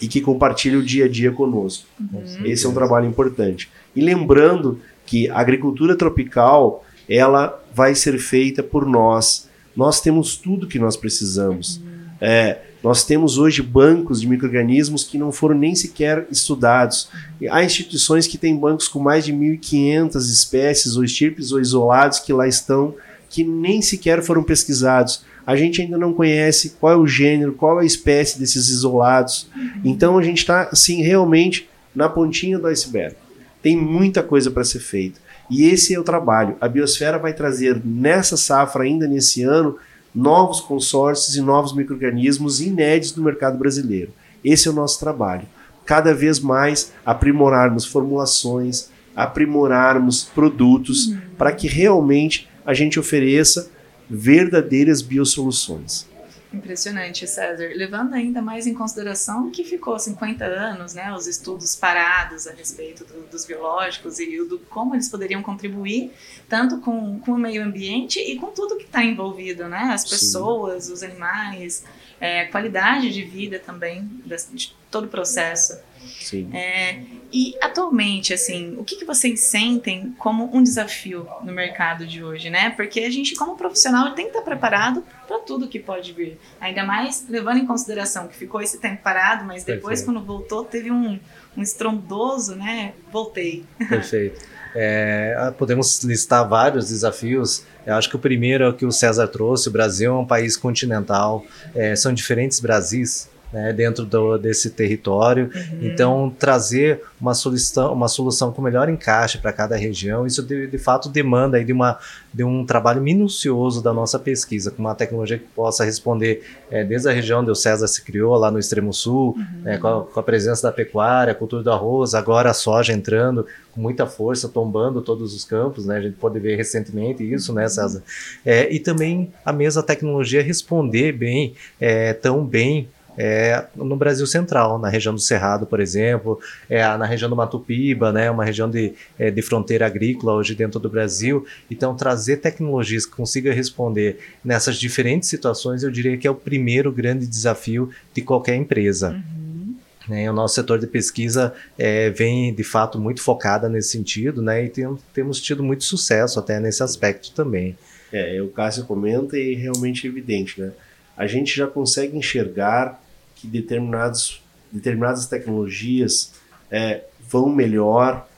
e que compartilham o dia a dia conosco. Uhum. Esse é um trabalho importante. E lembrando que a agricultura tropical ela vai ser feita por nós. Nós temos tudo que nós precisamos. Uhum. É, nós temos hoje bancos de microrganismos que não foram nem sequer estudados. Há instituições que têm bancos com mais de 1.500 espécies ou estirpes ou isolados que lá estão, que nem sequer foram pesquisados. A gente ainda não conhece qual é o gênero, qual é a espécie desses isolados. Então a gente está, assim, realmente na pontinha do iceberg. Tem muita coisa para ser feita. E esse é o trabalho. A Biosfera vai trazer nessa safra, ainda nesse ano, novos consórcios e novos microrganismos inéditos no mercado brasileiro. Esse é o nosso trabalho. Cada vez mais aprimorarmos formulações, aprimorarmos produtos uhum. para que realmente a gente ofereça verdadeiras biosoluções. Impressionante, César. Levando ainda mais em consideração que ficou 50 anos, né, os estudos parados a respeito do, dos biológicos e do como eles poderiam contribuir tanto com, com o meio ambiente e com tudo que está envolvido, né, as pessoas, Sim. os animais, é, qualidade de vida também de todo o processo. Sim. É, e atualmente, assim, o que, que vocês sentem como um desafio no mercado de hoje, né? Porque a gente, como profissional, tem que estar preparado para tudo que pode vir. Ainda mais levando em consideração que ficou esse tempo parado, mas depois, Perfeito. quando voltou, teve um, um estrondoso, né? Voltei. Perfeito. É, podemos listar vários desafios. Eu acho que o primeiro é o que o César trouxe. O Brasil é um país continental, é, são diferentes Brasis né, dentro do, desse território. Uhum. Então, trazer uma solução, uma solução com melhor encaixe para cada região, isso de, de, fato demanda aí de, uma, de um trabalho minucioso da nossa pesquisa, com uma tecnologia que possa responder é, desde a região onde o César se criou, lá no extremo sul, uhum. né, com, a, com, a, presença da pecuária, a cultura do arroz, agora a soja entrando com muita força, tombando todos os campos, né, a gente pode ver recentemente isso, né, César? É, e também a mesma tecnologia responder bem, é, tão bem é, no Brasil Central, na região do Cerrado, por exemplo, é, na região do Matupiba, né, uma região de, é, de fronteira agrícola hoje dentro do Brasil. Então, trazer tecnologias que consigam responder nessas diferentes situações, eu diria que é o primeiro grande desafio de qualquer empresa. Uhum. Né, o nosso setor de pesquisa é, vem de fato muito focada nesse sentido, né, e tem, temos tido muito sucesso até nesse aspecto também. É, o Cássio comenta e realmente é evidente, né? A gente já consegue enxergar que determinados, determinadas tecnologias é, vão melhor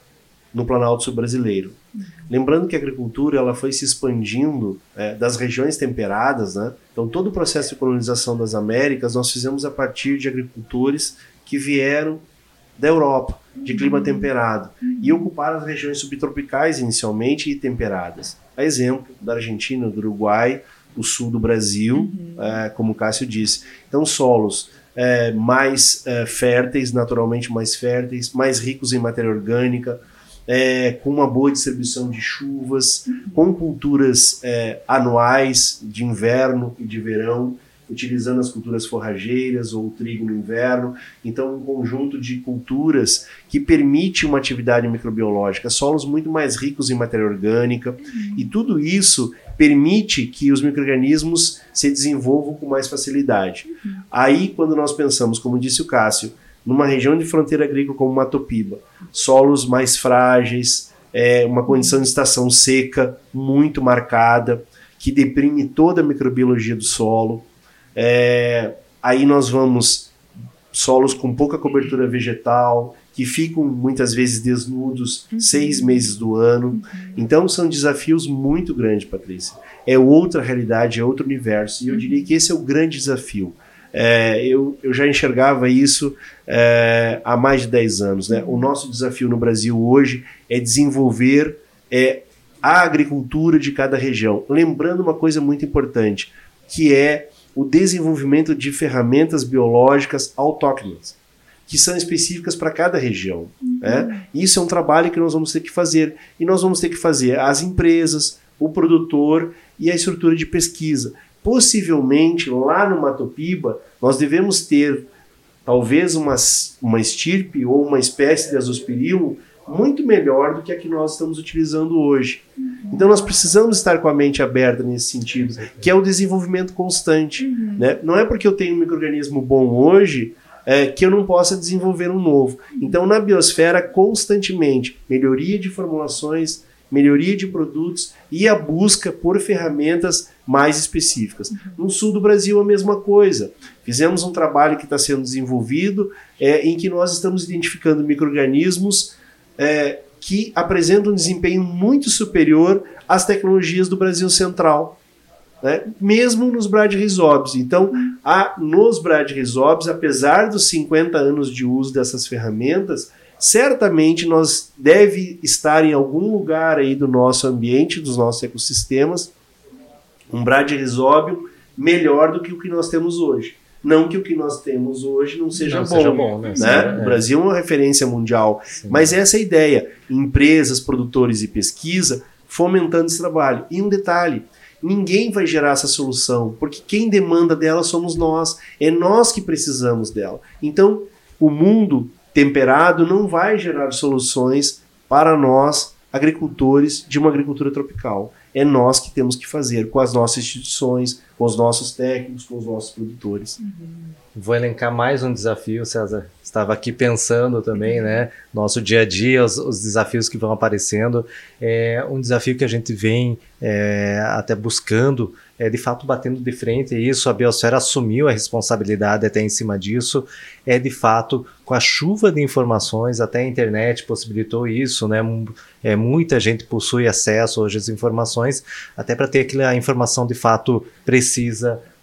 no Planalto Sul brasileiro. Uhum. Lembrando que a agricultura ela foi se expandindo é, das regiões temperadas, né? Então todo o processo de colonização das Américas nós fizemos a partir de agricultores que vieram da Europa, de clima uhum. temperado, e ocuparam as regiões subtropicais inicialmente e temperadas. A exemplo da Argentina, do Uruguai, o sul do Brasil, uhum. é, como o Cássio disse. Então solos é, mais é, férteis, naturalmente mais férteis, mais ricos em matéria orgânica, é, com uma boa distribuição de chuvas, uhum. com culturas é, anuais de inverno e de verão, utilizando as culturas forrageiras ou o trigo no inverno. Então, um conjunto de culturas que permite uma atividade microbiológica, solos muito mais ricos em matéria orgânica, uhum. e tudo isso permite que os microrganismos se desenvolvam com mais facilidade. Uhum. Aí, quando nós pensamos, como disse o Cássio, numa região de fronteira agrícola como Matopiba, solos mais frágeis, é, uma condição de estação seca muito marcada, que deprime toda a microbiologia do solo. É, aí nós vamos solos com pouca cobertura vegetal, que ficam muitas vezes desnudos uhum. seis meses do ano. Uhum. Então são desafios muito grandes, Patrícia. É outra realidade, é outro universo. E eu diria que esse é o grande desafio. É, eu, eu já enxergava isso é, há mais de 10 anos. Né? O nosso desafio no Brasil hoje é desenvolver é, a agricultura de cada região. Lembrando uma coisa muito importante, que é o desenvolvimento de ferramentas biológicas autóctones que são específicas para cada região. Uhum. Né? Isso é um trabalho que nós vamos ter que fazer. E nós vamos ter que fazer as empresas, o produtor e a estrutura de pesquisa. Possivelmente, lá no Matopiba, nós devemos ter talvez uma, uma estirpe ou uma espécie de azospirilo muito melhor do que a que nós estamos utilizando hoje. Então nós precisamos estar com a mente aberta nesse sentido, que é o desenvolvimento constante. Uhum. Né? Não é porque eu tenho um microorganismo bom hoje é, que eu não possa desenvolver um novo. Então na biosfera, constantemente, melhoria de formulações, melhoria de produtos e a busca por ferramentas mais específicas. No sul do Brasil, a mesma coisa. Fizemos um trabalho que está sendo desenvolvido é, em que nós estamos identificando micro-organismos é, que apresentam um desempenho muito superior às tecnologias do Brasil Central. Né? mesmo nos bradyrhizobes. Então, a, nos bradyrhizobes, apesar dos 50 anos de uso dessas ferramentas, certamente nós deve estar em algum lugar aí do nosso ambiente, dos nossos ecossistemas, um bradyrhizóbio melhor do que o que nós temos hoje. Não que o que nós temos hoje não seja não bom. Seja bom né? né? É. O Brasil é uma referência mundial. Sim. Mas essa é a ideia. Empresas, produtores e pesquisa fomentando esse trabalho. E um detalhe: ninguém vai gerar essa solução, porque quem demanda dela somos nós. É nós que precisamos dela. Então, o mundo temperado não vai gerar soluções para nós, agricultores de uma agricultura tropical. É nós que temos que fazer com as nossas instituições, com os nossos técnicos, com os nossos produtores. Uhum. Vou elencar mais um desafio, César. Estava aqui pensando também, né? Nosso dia a dia, os, os desafios que vão aparecendo. É um desafio que a gente vem é, até buscando é, de fato batendo de frente, e isso a Biosfera assumiu a responsabilidade até em cima disso, é de fato com a chuva de informações, até a internet possibilitou isso, né? É, muita gente possui acesso hoje às informações, até para ter aquela informação de fato precisa,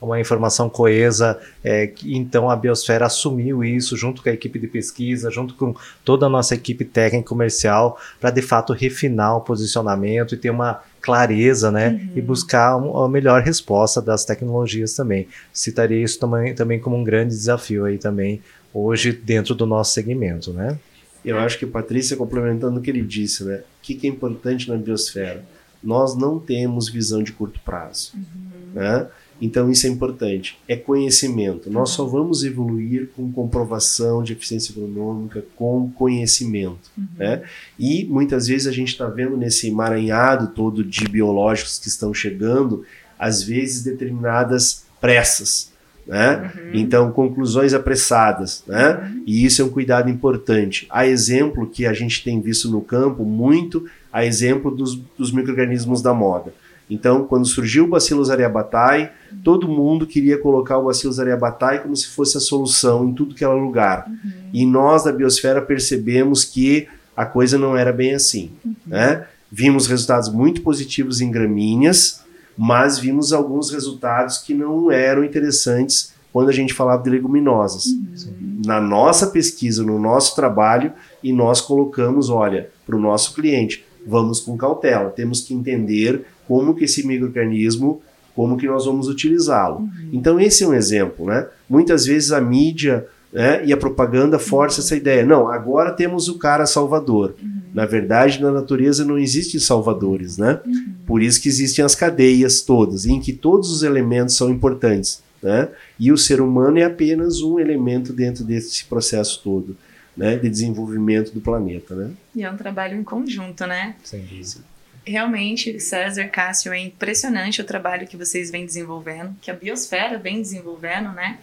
uma informação coesa. É, então a Biosfera assumiu isso junto com a equipe de pesquisa, junto com toda a nossa equipe técnica comercial, para de fato refinar o posicionamento e ter uma clareza, né? Uhum. E buscar a melhor resposta das tecnologias também. Citaria isso também, também como um grande desafio aí também hoje dentro do nosso segmento, né? Eu acho que Patrícia complementando o que ele disse, né? O que, que é importante na biosfera? Nós não temos visão de curto prazo, uhum. né? Então isso é importante. É conhecimento. Nós só vamos evoluir com comprovação de eficiência agronômica, com conhecimento. Uhum. Né? E muitas vezes a gente está vendo nesse emaranhado todo de biológicos que estão chegando, às vezes determinadas pressas. Né? Uhum. Então, conclusões apressadas. Né? Uhum. E isso é um cuidado importante. A exemplo que a gente tem visto no campo muito, a exemplo dos, dos micro-organismos da moda. Então, quando surgiu o Bacillus aryabhatae, todo mundo queria colocar o Bacillus aryabhatae como se fosse a solução em tudo que era lugar. Uhum. E nós da biosfera percebemos que a coisa não era bem assim. Uhum. Né? Vimos resultados muito positivos em gramíneas, mas vimos alguns resultados que não eram interessantes quando a gente falava de leguminosas. Uhum. Na nossa pesquisa, no nosso trabalho, e nós colocamos, olha, para o nosso cliente, vamos com cautela, temos que entender como que esse microorganismo, como que nós vamos utilizá-lo. Uhum. Então esse é um exemplo, né? Muitas vezes a mídia né, e a propaganda força uhum. essa ideia. Não, agora temos o cara salvador. Uhum. Na verdade, na natureza não existem salvadores, né? Uhum. Por isso que existem as cadeias todas, em que todos os elementos são importantes, né? E o ser humano é apenas um elemento dentro desse processo todo. Né, de desenvolvimento do planeta, né? E é um trabalho em conjunto, né? Sem dúvida realmente, César, Cássio, é impressionante o trabalho que vocês vêm desenvolvendo, que a biosfera vem desenvolvendo, né?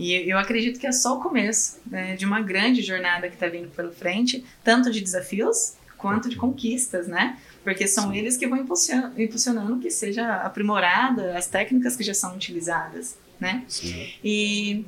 E eu acredito que é só o começo né, de uma grande jornada que está vindo pela frente, tanto de desafios quanto de conquistas, né? Porque são Sim. eles que vão impulsionando, impulsionando que seja aprimorada as técnicas que já são utilizadas, né? Sim. E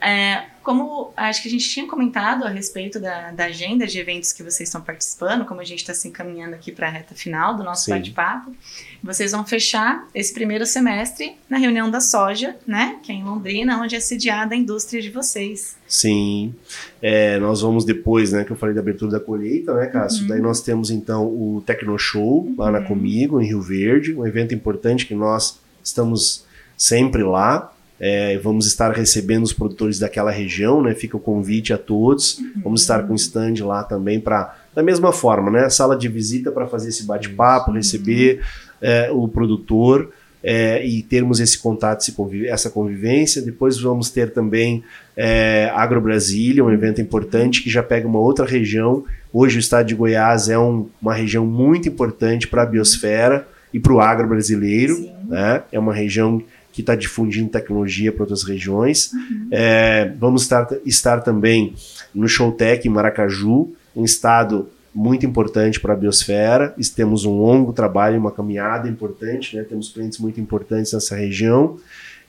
é, como acho que a gente tinha comentado a respeito da, da, agenda de eventos que vocês estão participando, como a gente está se encaminhando aqui para a reta final do nosso bate-papo, vocês vão fechar esse primeiro semestre na reunião da soja, né? Que é em Londrina, onde é sediada a indústria de vocês. Sim, é, nós vamos depois, né? Que eu falei da abertura da colheita, né, Cássio? Uhum. Daí nós temos então o Tecno Show uhum. lá na uhum. Comigo, em Rio Verde, um evento importante que nós estamos sempre lá É, vamos estar recebendo os produtores daquela região, né? Fica o convite a todos. Uhum. Vamos estar com stand lá também para, da mesma forma, né? Sala de visita para fazer esse bate-papo, receber é, o produtor é, e termos esse contato, esse conviv essa convivência. Depois vamos ter também é, Agro Brasília, um evento importante que já pega uma outra região. Hoje o estado de Goiás é um, uma região muito importante para a biosfera e para o agro brasileiro. Né? É uma região que está difundindo tecnologia para outras regiões. Uhum. É, vamos estar, estar também no Showtech em Maracaju, um estado muito importante para a biosfera. Temos um longo trabalho, uma caminhada importante, né? temos clientes muito importantes nessa região.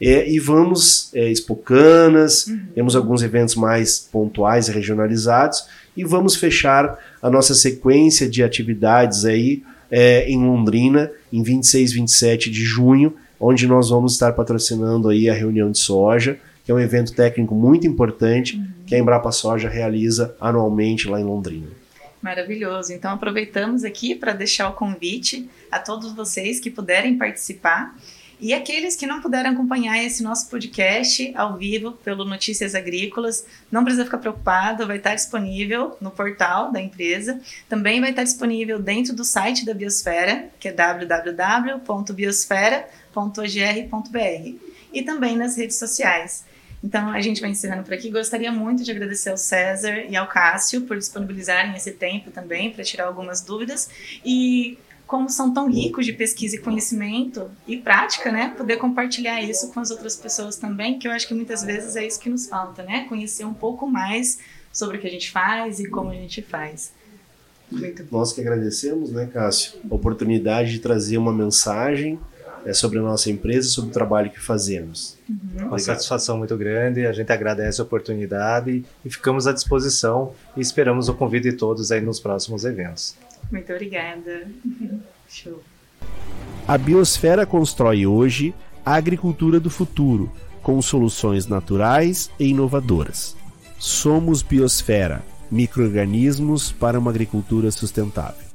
É, e vamos, é, Expocanas, uhum. temos alguns eventos mais pontuais e regionalizados, e vamos fechar a nossa sequência de atividades aí é, em Londrina, em 26 e 27 de junho, onde nós vamos estar patrocinando aí a reunião de soja, que é um evento técnico muito importante uhum. que a Embrapa Soja realiza anualmente lá em Londrina. Maravilhoso. Então aproveitamos aqui para deixar o convite a todos vocês que puderem participar. E aqueles que não puderam acompanhar esse nosso podcast ao vivo pelo Notícias Agrícolas, não precisa ficar preocupado, vai estar disponível no portal da empresa. Também vai estar disponível dentro do site da Biosfera, que é www.biosfera.ogr.br, e também nas redes sociais. Então a gente vai encerrando por aqui. Gostaria muito de agradecer ao César e ao Cássio por disponibilizarem esse tempo também para tirar algumas dúvidas e como são tão ricos de pesquisa e conhecimento e prática, né? Poder compartilhar isso com as outras pessoas também, que eu acho que muitas vezes é isso que nos falta, né? Conhecer um pouco mais sobre o que a gente faz e como a gente faz. Muito Nós que agradecemos, né, Cássio, a oportunidade de trazer uma mensagem é, sobre a nossa empresa, sobre o trabalho que fazemos. Uhum. Uma satisfação muito grande, a gente agradece a oportunidade e ficamos à disposição e esperamos o convite de todos aí nos próximos eventos. Muito obrigada. Show. A Biosfera constrói hoje a agricultura do futuro, com soluções naturais e inovadoras. Somos Biosfera, microorganismos para uma agricultura sustentável.